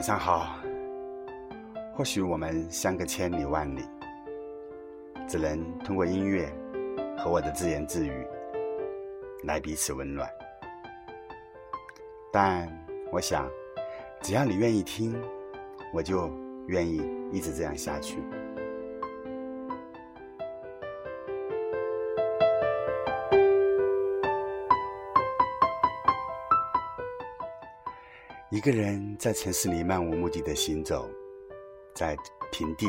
晚上好。或许我们相隔千里万里，只能通过音乐和我的自言自语来彼此温暖。但我想，只要你愿意听，我就愿意一直这样下去。一个人在城市里漫无目的的行走，在平地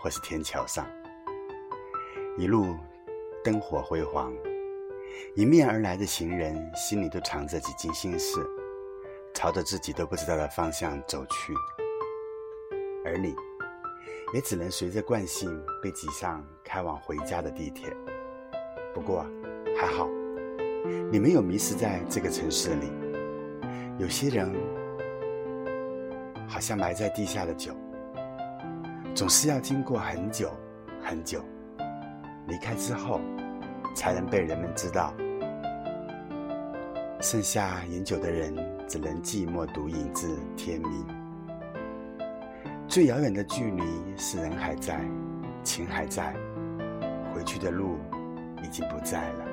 或是天桥上，一路灯火辉煌，迎面而来的行人心里都藏着几经心事，朝着自己都不知道的方向走去，而你，也只能随着惯性被挤上开往回家的地铁。不过还好，你没有迷失在这个城市里。有些人。好像埋在地下的酒，总是要经过很久很久，离开之后，才能被人们知道。剩下饮酒的人，只能寂寞独饮至天明。最遥远的距离是人还在，情还在，回去的路已经不在了。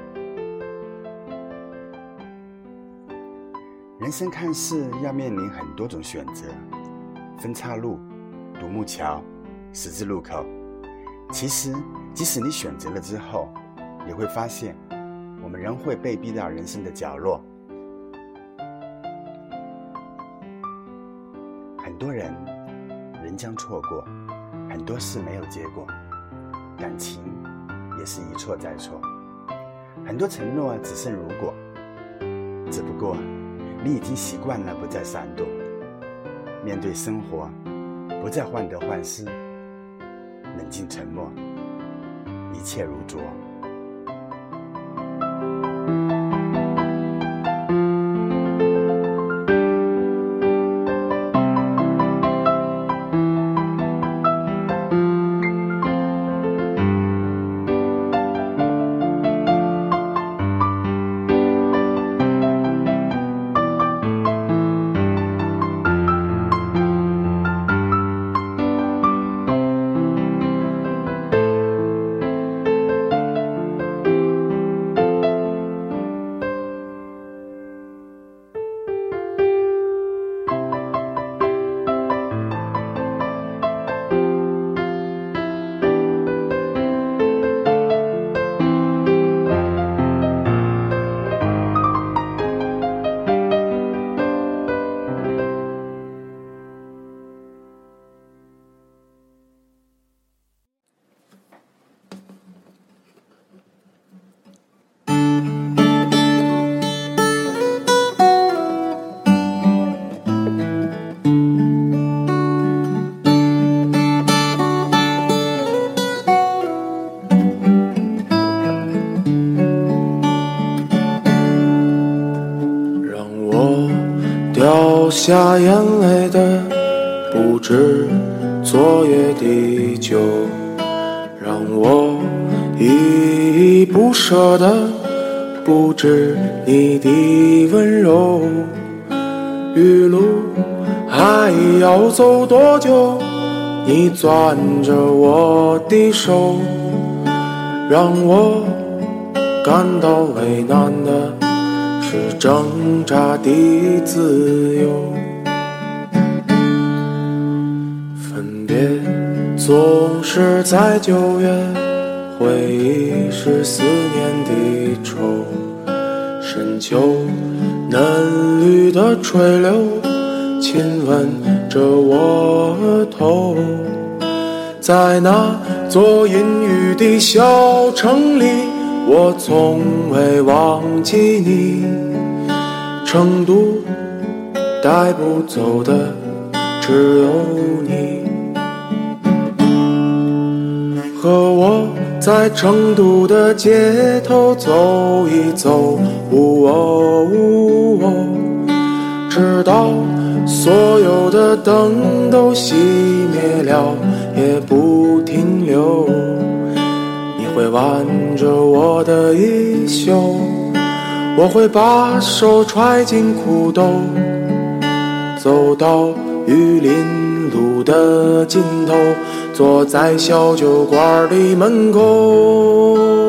人生看似要面临很多种选择。分岔路、独木桥、十字路口，其实即使你选择了之后，也会发现，我们仍会被逼到人生的角落。很多人仍将错过，很多事没有结果，感情也是一错再错，很多承诺只剩如果。只不过，你已经习惯了不再闪躲。面对生活，不再患得患失，冷静沉默，一切如昨。下眼泪的不止昨夜的酒，让我依依不舍的不止你的温柔。余路还要走多久？你攥着我的手，让我感到为难的。是挣扎的自由，分别总是在九月，回忆是思念的愁，深秋嫩绿的垂柳亲吻着我额头，在那座阴雨的小城里。我从未忘记你，成都带不走的只有你。和我在成都的街头走一走，直到所有的灯都熄灭了，也不停留。会挽着我的衣袖，我会把手揣进裤兜，走到玉林路的尽头，坐在小酒馆的门口。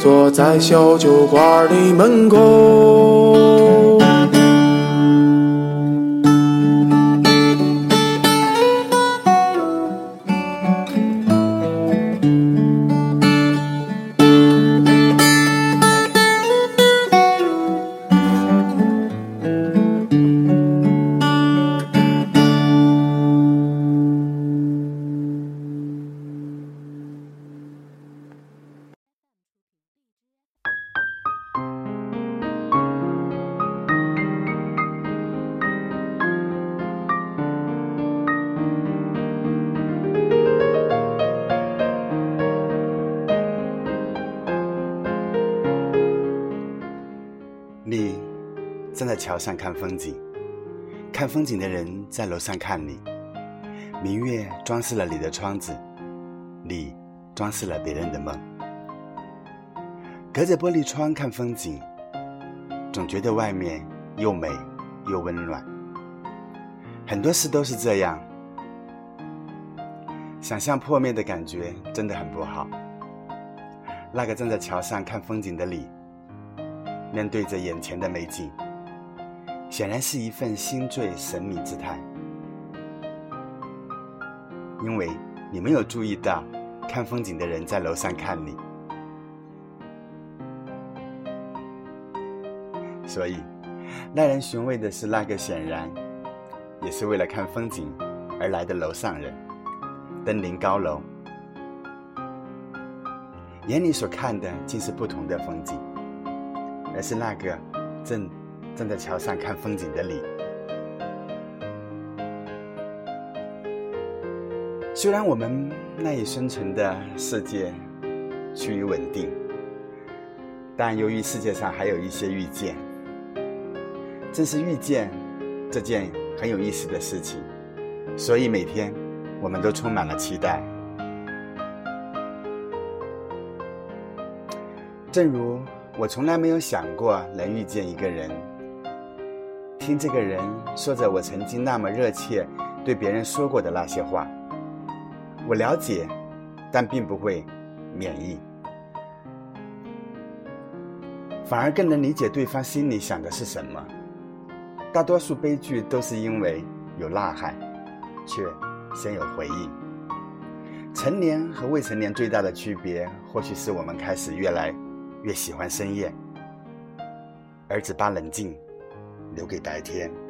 坐在小酒馆的门口。桥上看风景，看风景的人在楼上看你。明月装饰了你的窗子，你装饰了别人的梦。隔着玻璃窗看风景，总觉得外面又美又温暖。很多事都是这样，想象破灭的感觉真的很不好。那个站在桥上看风景的你，面对着眼前的美景。显然是一份心醉神迷之态，因为你没有注意到看风景的人在楼上看你，所以耐人寻味的是那个显然也是为了看风景而来的楼上人，登临高楼，眼里所看的竟是不同的风景，而是那个正。站在桥上看风景的你，虽然我们赖以生存的世界趋于稳定，但由于世界上还有一些遇见，正是遇见这件很有意思的事情，所以每天我们都充满了期待。正如我从来没有想过能遇见一个人。听这个人说着我曾经那么热切对别人说过的那些话，我了解，但并不会免疫，反而更能理解对方心里想的是什么。大多数悲剧都是因为有呐喊，却先有回应。成年和未成年最大的区别，或许是我们开始越来越喜欢深夜，而只把冷静。留给白天。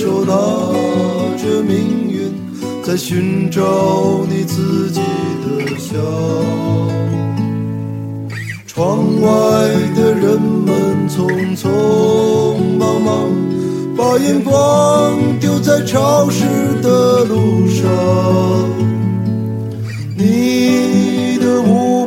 手拿着命运，在寻找你自己的香。窗外的人们匆匆忙忙，把眼光丢在潮湿的路上。你的舞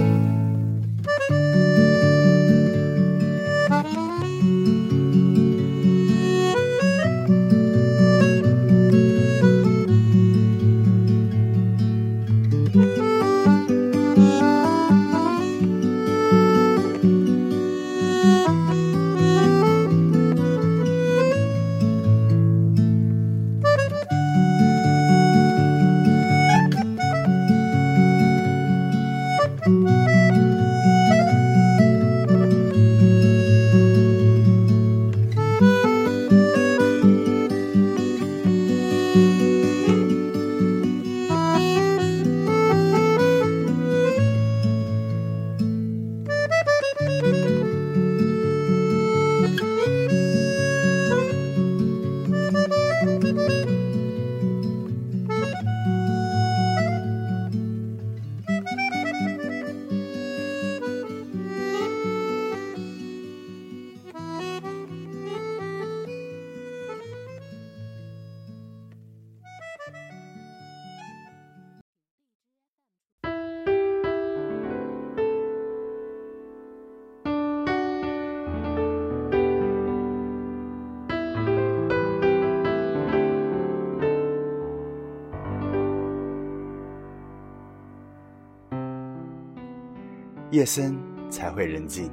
夜深才会人静。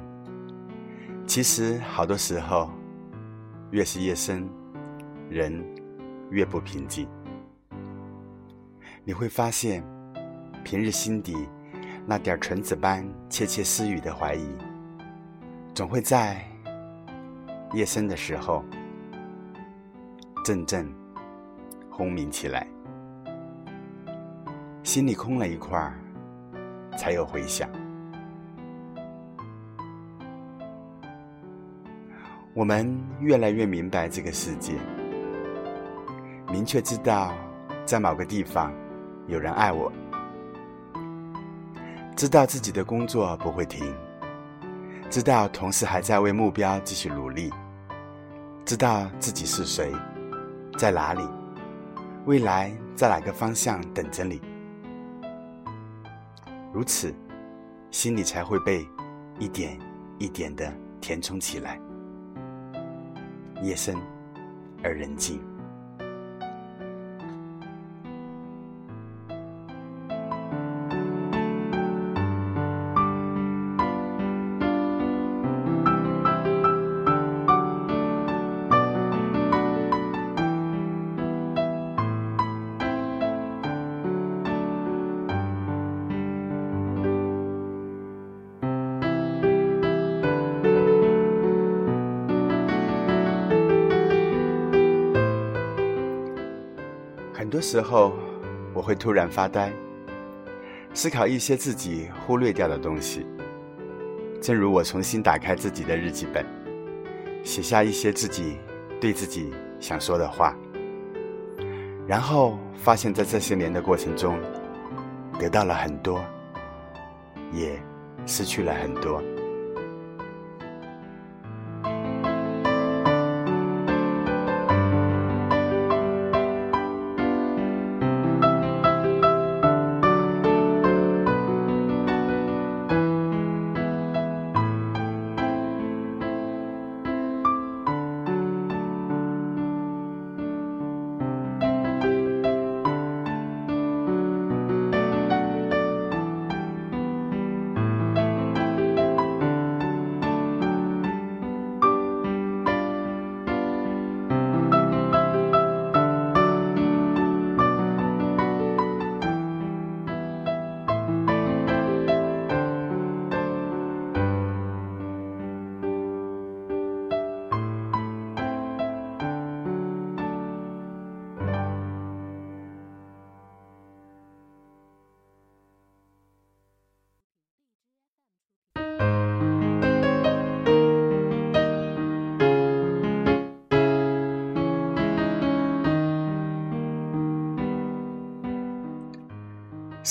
其实好多时候，越是夜深，人越不平静。你会发现，平日心底那点纯子般窃窃私语的怀疑，总会在夜深的时候阵阵轰鸣起来。心里空了一块儿，才有回响。我们越来越明白这个世界，明确知道在某个地方有人爱我，知道自己的工作不会停，知道同事还在为目标继续努力，知道自己是谁，在哪里，未来在哪个方向等着你。如此，心里才会被一点一点的填充起来。夜深而人静。很多时候，我会突然发呆，思考一些自己忽略掉的东西。正如我重新打开自己的日记本，写下一些自己对自己想说的话，然后发现，在这些年的过程中，得到了很多，也失去了很多。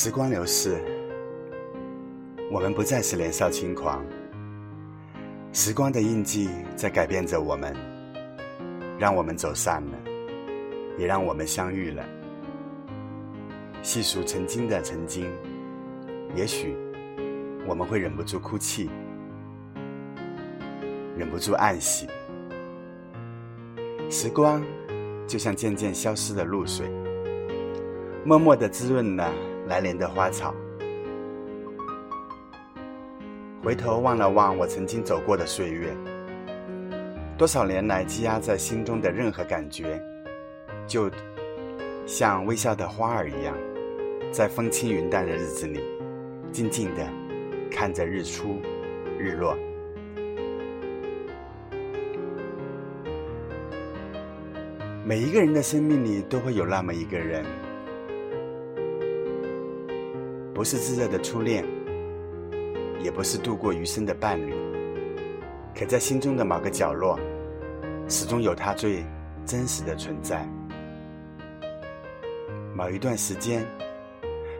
时光流逝，我们不再是年少轻狂。时光的印记在改变着我们，让我们走散了，也让我们相遇了。细数曾经的曾经，也许我们会忍不住哭泣，忍不住暗喜。时光就像渐渐消失的露水，默默的滋润了。来年的花草，回头望了望我曾经走过的岁月，多少年来积压在心中的任何感觉，就像微笑的花儿一样，在风轻云淡的日子里，静静的看着日出日落。每一个人的生命里都会有那么一个人。不是炙热的初恋，也不是度过余生的伴侣，可在心中的某个角落，始终有他最真实的存在。某一段时间，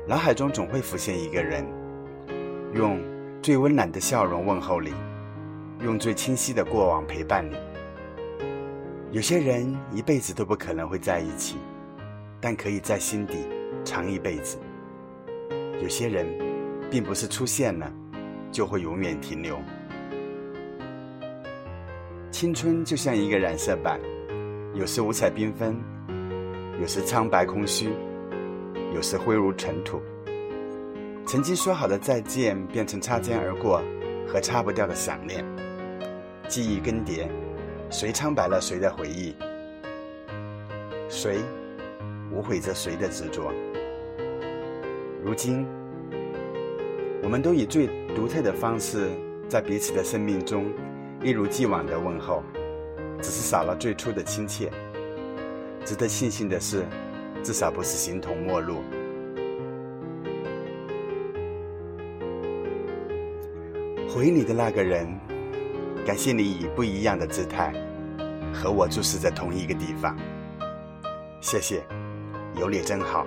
脑海中总会浮现一个人，用最温暖的笑容问候你，用最清晰的过往陪伴你。有些人一辈子都不可能会在一起，但可以在心底藏一辈子。有些人，并不是出现了就会永远停留。青春就像一个染色板，有时五彩缤纷，有时苍白空虚，有时灰如尘土。曾经说好的再见，变成擦肩而过和擦不掉的想念。记忆更迭，谁苍白了谁的回忆？谁无悔着谁的执着？如今，我们都以最独特的方式，在彼此的生命中一如既往的问候，只是少了最初的亲切。值得庆幸的是，至少不是形同陌路。回你的那个人，感谢你以不一样的姿态和我注视着同一个地方。谢谢，有你真好。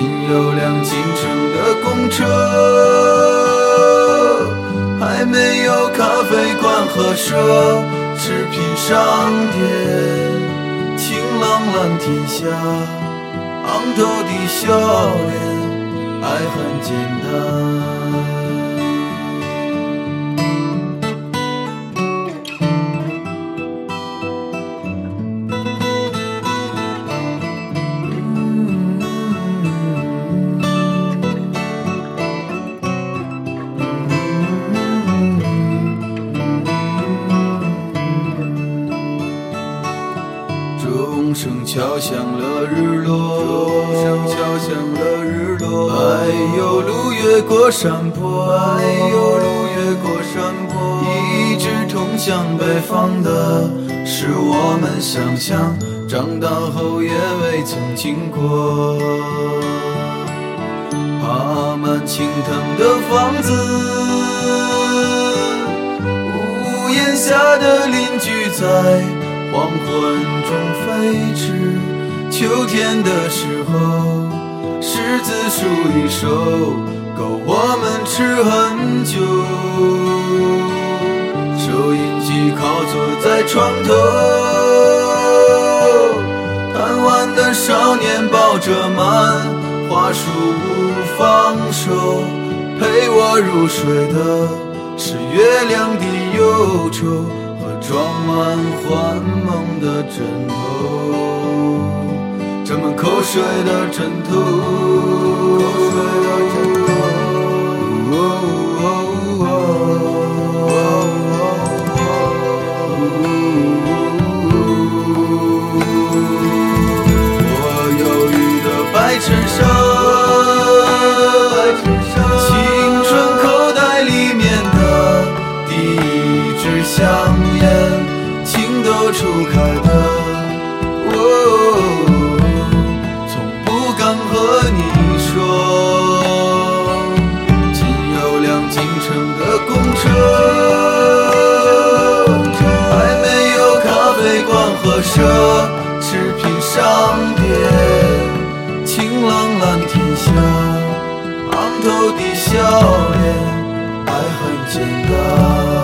仅有辆进城的公车，还没有咖啡馆和奢侈品商店。晴朗蓝天下，昂头的笑脸，爱很简单。向北方的，是我们想象，长大后也未曾经过。爬满青藤的房子，屋檐下的邻居在。黄昏中飞驰，秋天的时候，柿子树一熟，够我们吃很久。收音机靠坐在床头，贪玩的少年抱着漫画书不放手，陪我入睡的是月亮的忧愁和。装满幻梦的枕头，沾满口水的枕头，昂头的笑脸，爱很简单。